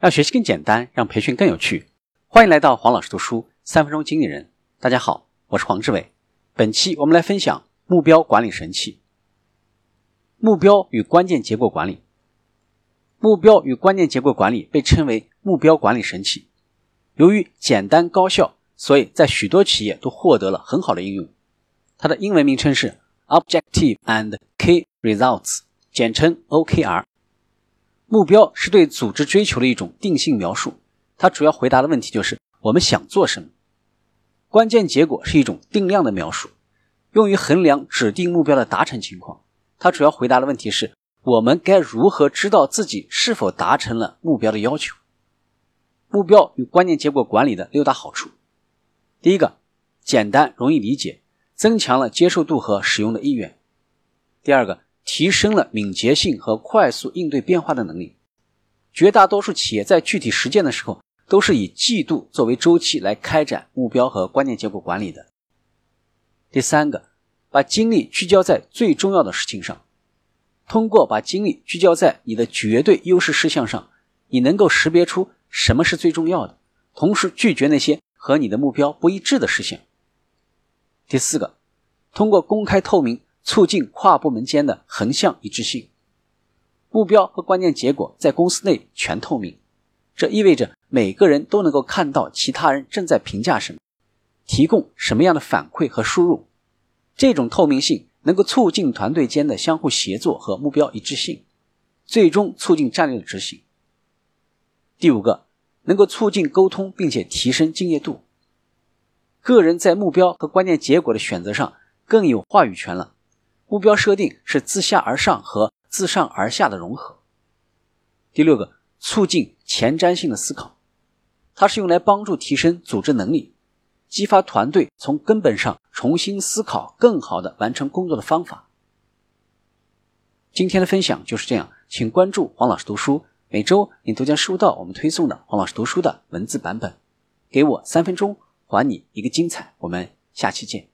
让学习更简单，让培训更有趣。欢迎来到黄老师读书三分钟经理人。大家好，我是黄志伟。本期我们来分享目标管理神器——目标与关键结果管理。目标与关键结果管理被称为目标管理神器。由于简单高效，所以在许多企业都获得了很好的应用。它的英文名称是 Objective and Key Results，简称 OKR。目标是对组织追求的一种定性描述，它主要回答的问题就是我们想做什么。关键结果是一种定量的描述，用于衡量指定目标的达成情况。它主要回答的问题是我们该如何知道自己是否达成了目标的要求。目标与关键结果管理的六大好处：第一个，简单容易理解，增强了接受度和使用的意愿；第二个。提升了敏捷性和快速应对变化的能力。绝大多数企业在具体实践的时候，都是以季度作为周期来开展目标和关键结果管理的。第三个，把精力聚焦在最重要的事情上。通过把精力聚焦在你的绝对优势事项上，你能够识别出什么是最重要的，同时拒绝那些和你的目标不一致的事项。第四个，通过公开透明。促进跨部门间的横向一致性，目标和关键结果在公司内全透明，这意味着每个人都能够看到其他人正在评价什么，提供什么样的反馈和输入。这种透明性能够促进团队间的相互协作和目标一致性，最终促进战略的执行。第五个，能够促进沟通并且提升敬业度，个人在目标和关键结果的选择上更有话语权了。目标设定是自下而上和自上而下的融合。第六个，促进前瞻性的思考，它是用来帮助提升组织能力，激发团队从根本上重新思考更好的完成工作的方法。今天的分享就是这样，请关注黄老师读书，每周你都将收到我们推送的黄老师读书的文字版本。给我三分钟，还你一个精彩。我们下期见。